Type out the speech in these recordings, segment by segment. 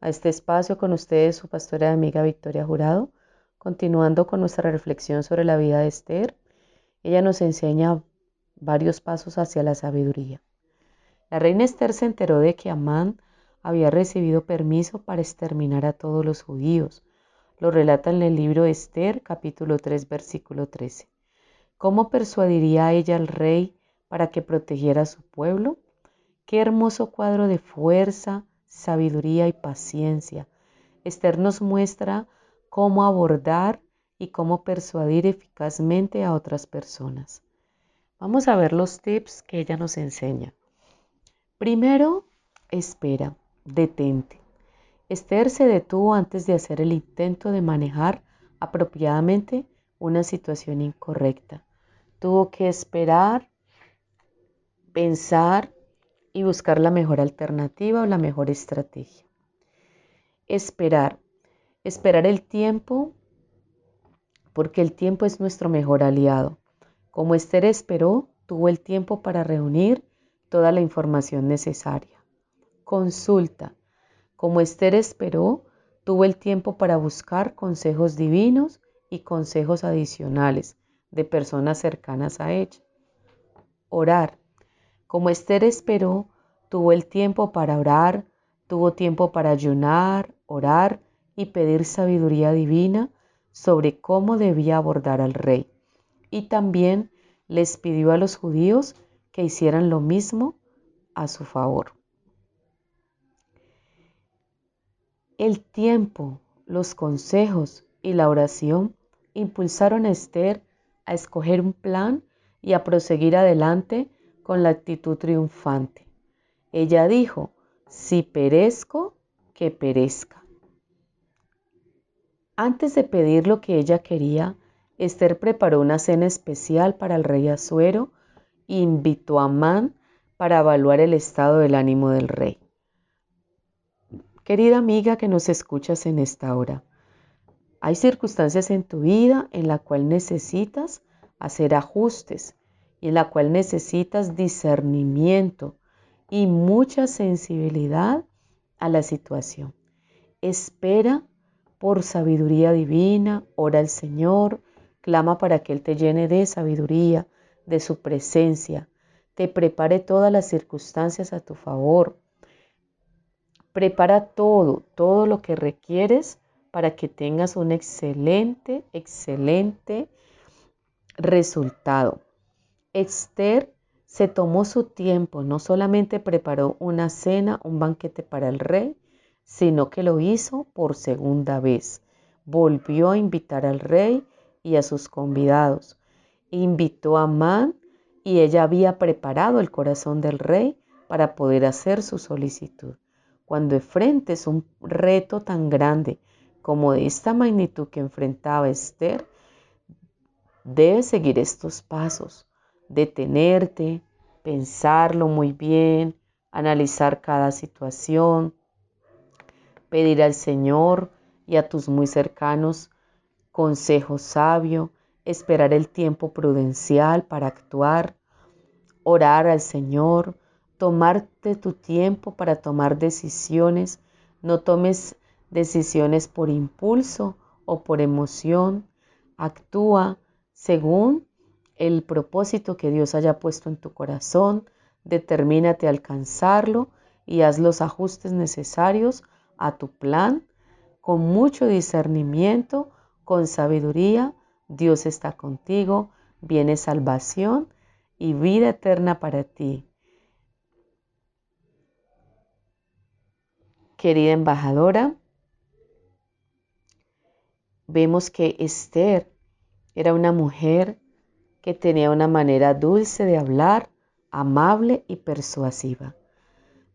a este espacio con ustedes, su pastora y amiga Victoria Jurado. Continuando con nuestra reflexión sobre la vida de Esther, ella nos enseña varios pasos hacia la sabiduría. La reina Esther se enteró de que Amán había recibido permiso para exterminar a todos los judíos. Lo relata en el libro de Esther, capítulo 3, versículo 13. ¿Cómo persuadiría ella al rey para que protegiera a su pueblo? Qué hermoso cuadro de fuerza, sabiduría y paciencia. Esther nos muestra cómo abordar y cómo persuadir eficazmente a otras personas. Vamos a ver los tips que ella nos enseña. Primero, espera, detente. Esther se detuvo antes de hacer el intento de manejar apropiadamente una situación incorrecta. Tuvo que esperar, pensar y buscar la mejor alternativa o la mejor estrategia. Esperar. Esperar el tiempo porque el tiempo es nuestro mejor aliado. Como Esther esperó, tuvo el tiempo para reunir toda la información necesaria. Consulta. Como Esther esperó, tuvo el tiempo para buscar consejos divinos y consejos adicionales de personas cercanas a ella. Orar. Como Esther esperó, tuvo el tiempo para orar, tuvo tiempo para ayunar, orar y pedir sabiduría divina sobre cómo debía abordar al rey. Y también les pidió a los judíos que hicieran lo mismo a su favor. El tiempo, los consejos y la oración impulsaron a Esther a escoger un plan y a proseguir adelante con la actitud triunfante. Ella dijo, si perezco, que perezca. Antes de pedir lo que ella quería, Esther preparó una cena especial para el rey Asuero e invitó a Amán para evaluar el estado del ánimo del rey. Querida amiga que nos escuchas en esta hora, hay circunstancias en tu vida en la cual necesitas hacer ajustes y en la cual necesitas discernimiento y mucha sensibilidad a la situación. Espera por sabiduría divina, ora al Señor, clama para que Él te llene de sabiduría, de su presencia, te prepare todas las circunstancias a tu favor. Prepara todo, todo lo que requieres para que tengas un excelente, excelente resultado. Esther se tomó su tiempo, no solamente preparó una cena, un banquete para el rey, sino que lo hizo por segunda vez. Volvió a invitar al rey y a sus convidados. Invitó a Amán y ella había preparado el corazón del rey para poder hacer su solicitud. Cuando enfrentes un reto tan grande como de esta magnitud que enfrentaba Esther, debes seguir estos pasos detenerte, pensarlo muy bien, analizar cada situación, pedir al Señor y a tus muy cercanos consejo sabio, esperar el tiempo prudencial para actuar, orar al Señor, tomarte tu tiempo para tomar decisiones, no tomes decisiones por impulso o por emoción, actúa según el propósito que Dios haya puesto en tu corazón, determínate a alcanzarlo y haz los ajustes necesarios a tu plan con mucho discernimiento, con sabiduría. Dios está contigo, viene salvación y vida eterna para ti. Querida embajadora, vemos que Esther era una mujer que tenía una manera dulce de hablar, amable y persuasiva.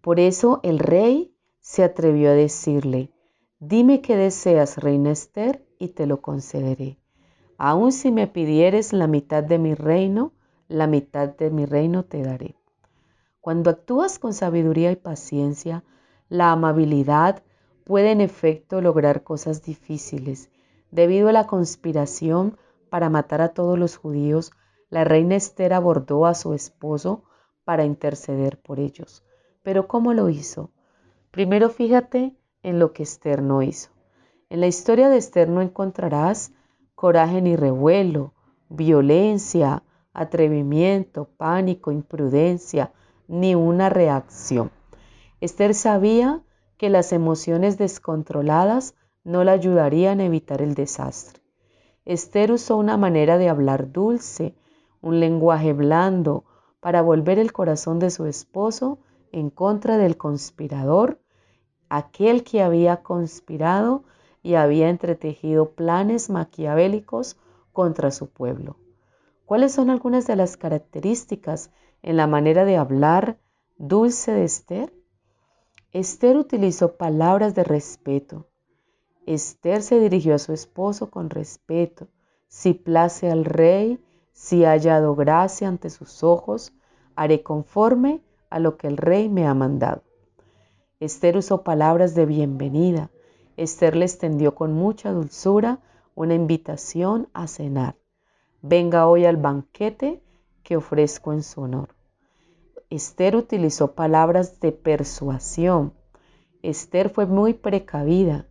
Por eso el rey se atrevió a decirle, Dime qué deseas, reina Esther, y te lo concederé. Aun si me pidieres la mitad de mi reino, la mitad de mi reino te daré. Cuando actúas con sabiduría y paciencia, la amabilidad puede en efecto lograr cosas difíciles. Debido a la conspiración para matar a todos los judíos, la reina Esther abordó a su esposo para interceder por ellos. Pero ¿cómo lo hizo? Primero fíjate en lo que Esther no hizo. En la historia de Esther no encontrarás coraje ni revuelo, violencia, atrevimiento, pánico, imprudencia, ni una reacción. Esther sabía que las emociones descontroladas no la ayudarían a evitar el desastre. Esther usó una manera de hablar dulce, un lenguaje blando, para volver el corazón de su esposo en contra del conspirador aquel que había conspirado y había entretejido planes maquiavélicos contra su pueblo. ¿Cuáles son algunas de las características en la manera de hablar dulce de Esther? Esther utilizó palabras de respeto. Esther se dirigió a su esposo con respeto. Si place al rey, si ha hallado gracia ante sus ojos, haré conforme a lo que el rey me ha mandado. Esther usó palabras de bienvenida. Esther le extendió con mucha dulzura una invitación a cenar. Venga hoy al banquete que ofrezco en su honor. Esther utilizó palabras de persuasión. Esther fue muy precavida.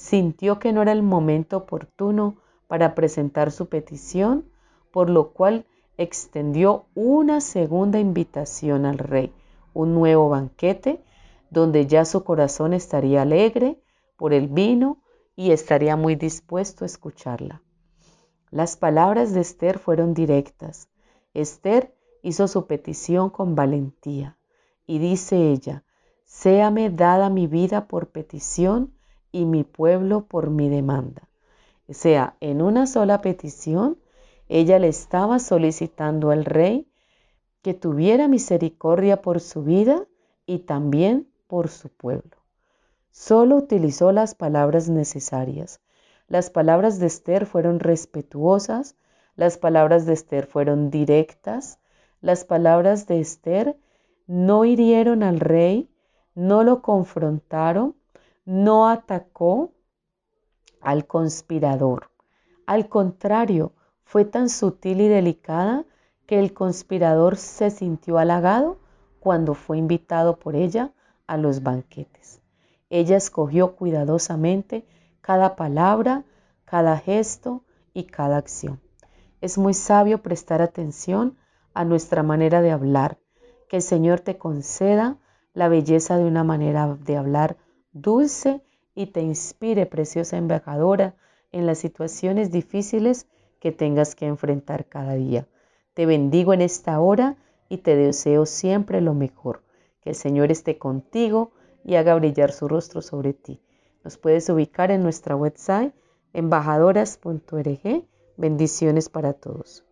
Sintió que no era el momento oportuno para presentar su petición, por lo cual extendió una segunda invitación al rey, un nuevo banquete donde ya su corazón estaría alegre por el vino y estaría muy dispuesto a escucharla. Las palabras de Esther fueron directas. Esther hizo su petición con valentía y dice ella, séame dada mi vida por petición y mi pueblo por mi demanda. O sea, en una sola petición, ella le estaba solicitando al rey que tuviera misericordia por su vida y también por su pueblo. Solo utilizó las palabras necesarias. Las palabras de Esther fueron respetuosas, las palabras de Esther fueron directas, las palabras de Esther no hirieron al rey, no lo confrontaron, no atacó al conspirador. Al contrario, fue tan sutil y delicada que el conspirador se sintió halagado cuando fue invitado por ella a los banquetes. Ella escogió cuidadosamente cada palabra, cada gesto y cada acción. Es muy sabio prestar atención a nuestra manera de hablar. Que el Señor te conceda la belleza de una manera de hablar dulce y te inspire, preciosa embajadora, en las situaciones difíciles que tengas que enfrentar cada día. Te bendigo en esta hora y te deseo siempre lo mejor. Que el Señor esté contigo y haga brillar su rostro sobre ti. Nos puedes ubicar en nuestra website embajadoras.org. Bendiciones para todos.